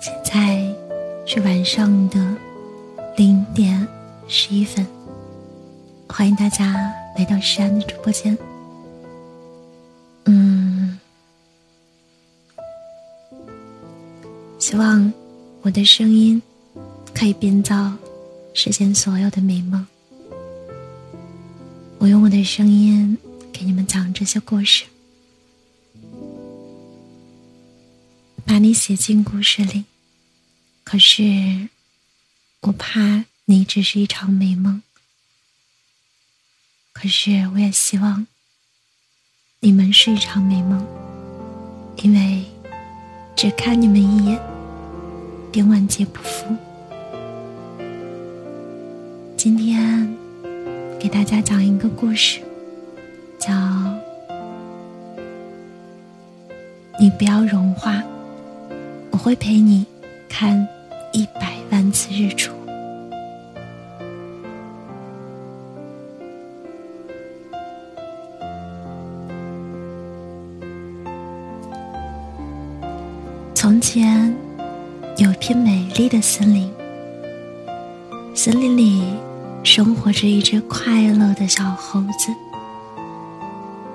现在是晚上的零点十一分，欢迎大家来到诗安的直播间。嗯，希望我的声音可以编造世间所有的美梦。我用我的声音给你们讲这些故事，把你写进故事里。可是，我怕你只是一场美梦。可是，我也希望你们是一场美梦，因为只看你们一眼，便万劫不复。今天给大家讲一个故事，叫《你不要融化》，我会陪你看。一百万次日出。从前有一片美丽的森林，森林里生活着一只快乐的小猴子。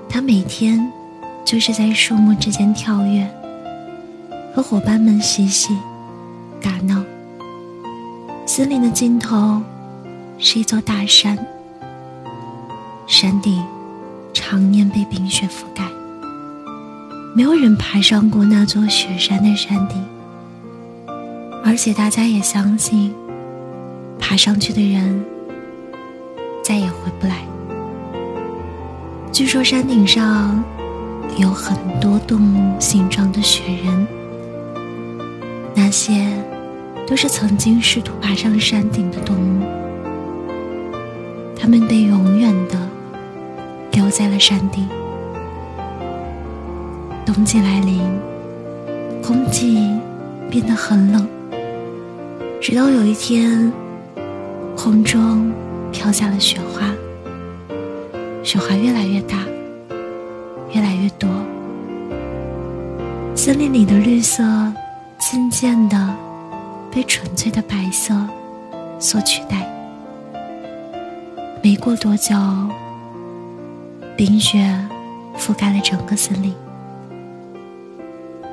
它每天就是在树木之间跳跃，和伙伴们嬉戏。打闹。森林的尽头是一座大山，山顶常年被冰雪覆盖，没有人爬上过那座雪山的山顶。而且大家也相信，爬上去的人再也回不来。据说山顶上有很多动物形状的雪人，那些。都是曾经试图爬上山顶的动物，它们被永远的留在了山顶。冬季来临，空气变得很冷，直到有一天，空中飘下了雪花，雪花越来越大，越来越多，森林里的绿色渐渐的。被纯粹的白色所取代。没过多久，冰雪覆盖了整个森林。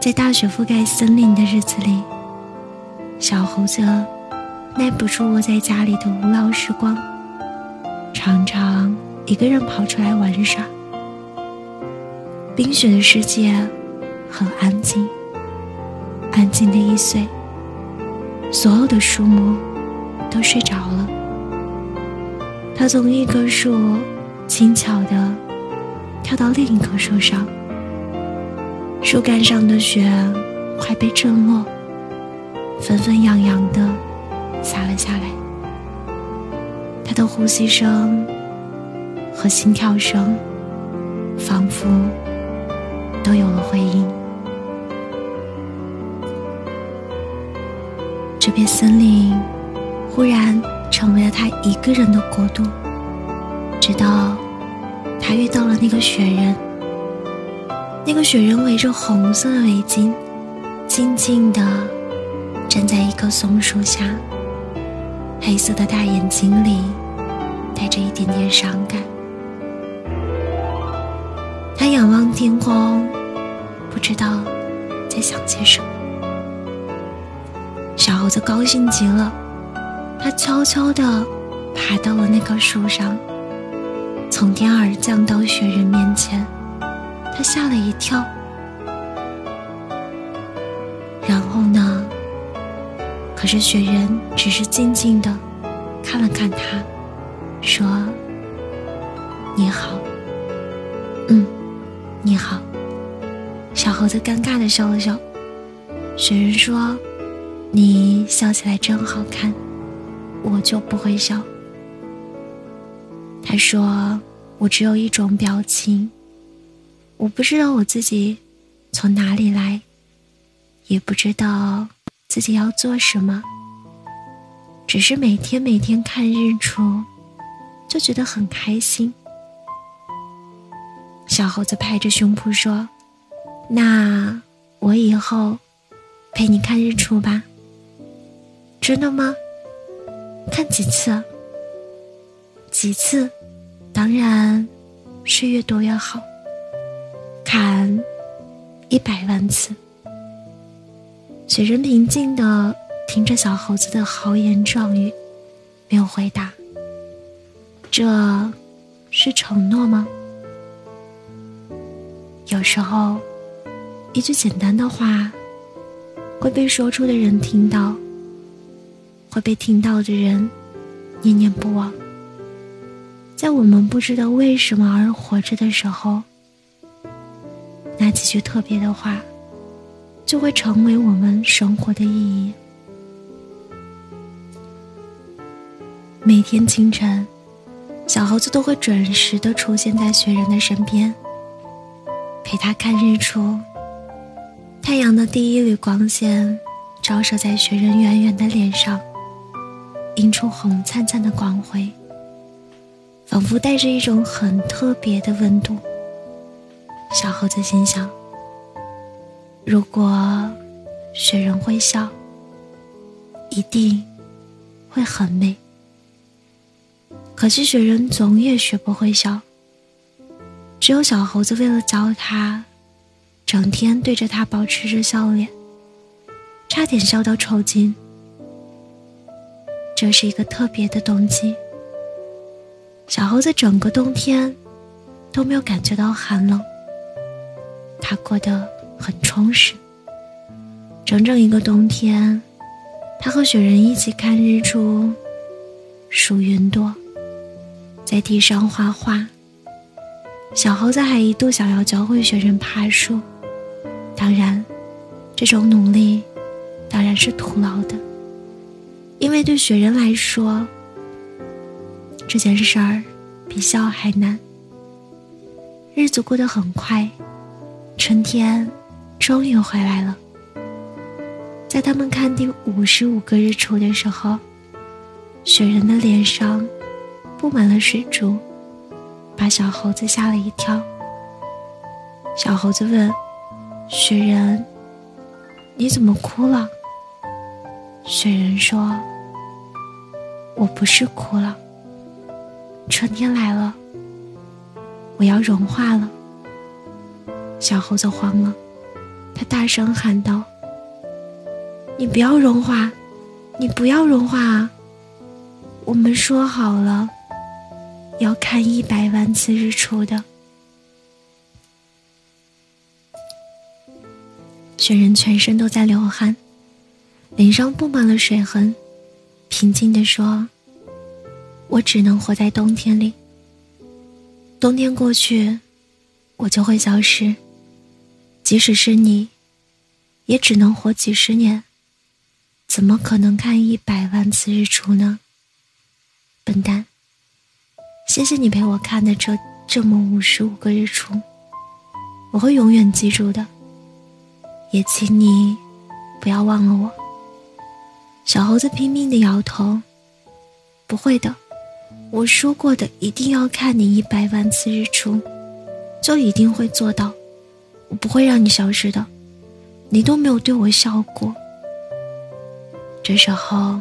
在大雪覆盖森林的日子里，小猴子耐不住窝在家里的无聊时光，常常一个人跑出来玩耍。冰雪的世界很安静，安静的易碎。所有的树木都睡着了。他从一棵树轻巧地跳到另一棵树上，树干上的雪快被震落，纷纷扬扬地洒了下来。他的呼吸声和心跳声仿佛都有了回应。这片森林忽然成为了他一个人的国度，直到他遇到了那个雪人。那个雪人围着红色的围巾，静静地站在一棵松树下，黑色的大眼睛里带着一点点伤感。他仰望天空，不知道在想些什么。小猴子高兴极了，它悄悄地爬到了那棵树上，从天而降到雪人面前，它吓了一跳。然后呢？可是雪人只是静静的看了看他，说：“你好。”“嗯，你好。”小猴子尴尬的笑了笑。雪人说。你笑起来真好看，我就不会笑。他说：“我只有一种表情，我不知道我自己从哪里来，也不知道自己要做什么，只是每天每天看日出，就觉得很开心。小猴子拍着胸脯说：“那我以后陪你看日出吧。”真的吗？看几次？几次？当然是越多越好。看一百万次。雪人平静的听着小猴子的豪言壮语，没有回答。这是承诺吗？有时候，一句简单的话，会被说出的人听到，会被听到的人念念不忘。在我们不知道为什么而活着的时候，那几句特别的话，就会成为我们生活的意义。每天清晨，小猴子都会准时的出现在雪人的身边。陪他看日出，太阳的第一缕光线照射在雪人圆圆的脸上，映出红灿灿的光辉，仿佛带着一种很特别的温度。小猴子心想：如果雪人会笑，一定会很美。可惜雪人总也学不会笑。只有小猴子为了教他，整天对着他保持着笑脸，差点笑到抽筋。这是一个特别的冬季，小猴子整个冬天都没有感觉到寒冷，他过得很充实。整整一个冬天，他和雪人一起看日出，数云朵，在地上画画。小猴子还一度想要教会雪人爬树，当然，这种努力当然是徒劳的，因为对雪人来说，这件事儿比笑还难。日子过得很快，春天终于回来了。在他们看第五十五个日出的时候，雪人的脸上布满了水珠。把小猴子吓了一跳。小猴子问：“雪人，你怎么哭了？”雪人说：“我不是哭了，春天来了，我要融化了。”小猴子慌了，他大声喊道：“你不要融化，你不要融化啊！我们说好了。”要看一百万次日出的雪人全身都在流汗，脸上布满了水痕，平静地说：“我只能活在冬天里。冬天过去，我就会消失。即使是你，也只能活几十年，怎么可能看一百万次日出呢？笨蛋！”谢谢你陪我看的这这么五十五个日出，我会永远记住的。也请你不要忘了我。小猴子拼命的摇头，不会的，我说过的一定要看你一百万次日出，就一定会做到。我不会让你消失的，你都没有对我笑过。这时候，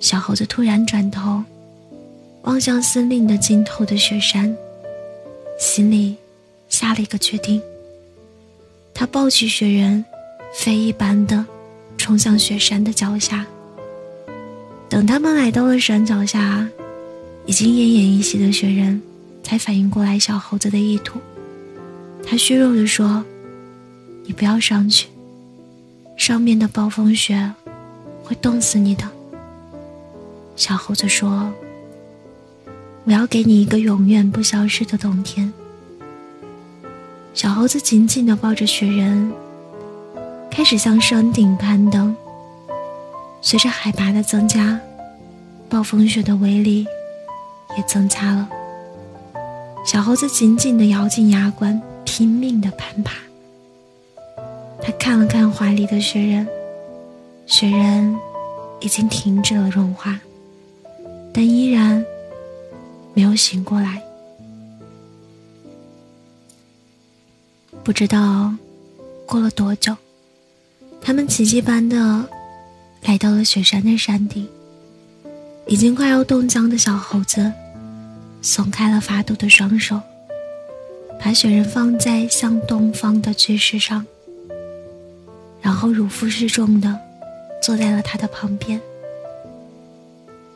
小猴子突然转头。望向森林的尽头的雪山，心里下了一个决定。他抱起雪人，飞一般的冲向雪山的脚下。等他们来到了山脚下，已经奄奄一息的雪人才反应过来小猴子的意图。他虚弱地说：“你不要上去，上面的暴风雪会冻死你的。”小猴子说。我要给你一个永远不消失的冬天。小猴子紧紧地抱着雪人，开始向山顶攀登。随着海拔的增加，暴风雪的威力也增加了。小猴子紧紧地咬紧牙关，拼命的攀爬。他看了看怀里的雪人，雪人已经停止了融化，但依然。没有醒过来。不知道过了多久，他们奇迹般的来到了雪山的山顶。已经快要冻僵的小猴子松开了发抖的双手，把雪人放在向东方的巨石上，然后如负示重的坐在了他的旁边。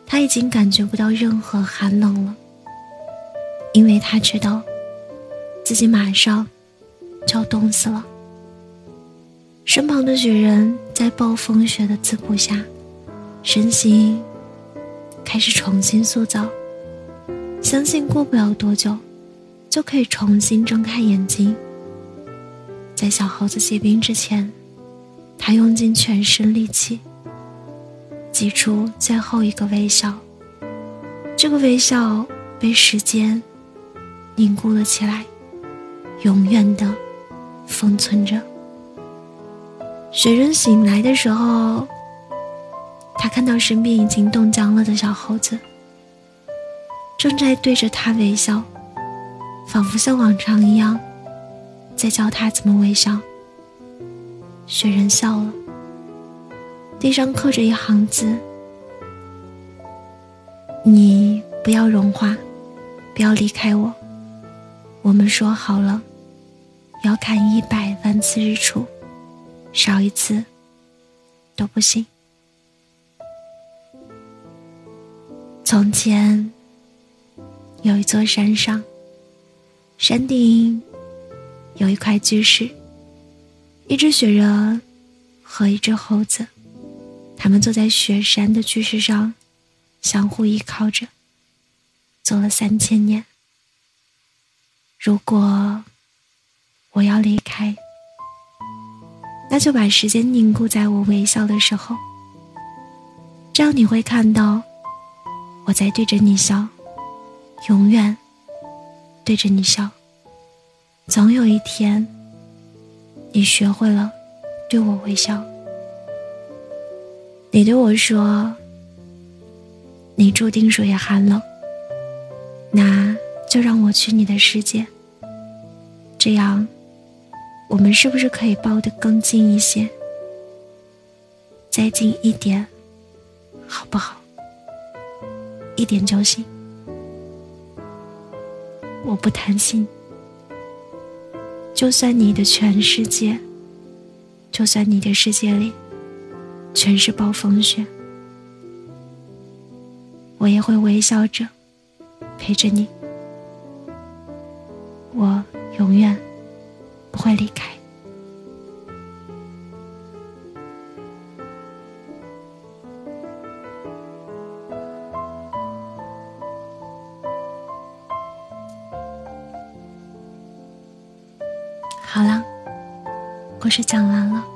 他已经感觉不到任何寒冷了，因为他知道自己马上就要冻死了。身旁的雪人在暴风雪的滋补下，身形开始重新塑造，相信过不了多久，就可以重新睁开眼睛。在小猴子结冰之前，他用尽全身力气。挤出最后一个微笑，这个微笑被时间凝固了起来，永远的封存着。雪人醒来的时候，他看到身边已经冻僵了的小猴子，正在对着他微笑，仿佛像往常一样，在教他怎么微笑。雪人笑了。地上刻着一行字：“你不要融化，不要离开我。我们说好了，要看一百万次日出，少一次都不行。”从前有一座山上，山顶有一块巨石，一只雪人和一只猴子。他们坐在雪山的巨石上，相互依靠着，走了三千年。如果我要离开，那就把时间凝固在我微笑的时候，这样你会看到我在对着你笑，永远对着你笑。总有一天，你学会了对我微笑。你对我说：“你注定属于寒冷，那就让我去你的世界。这样，我们是不是可以抱得更近一些？再近一点，好不好？一点就行。我不贪心，就算你的全世界，就算你的世界里。”全是暴风雪，我也会微笑着陪着你。我永远不会离开。是讲完了。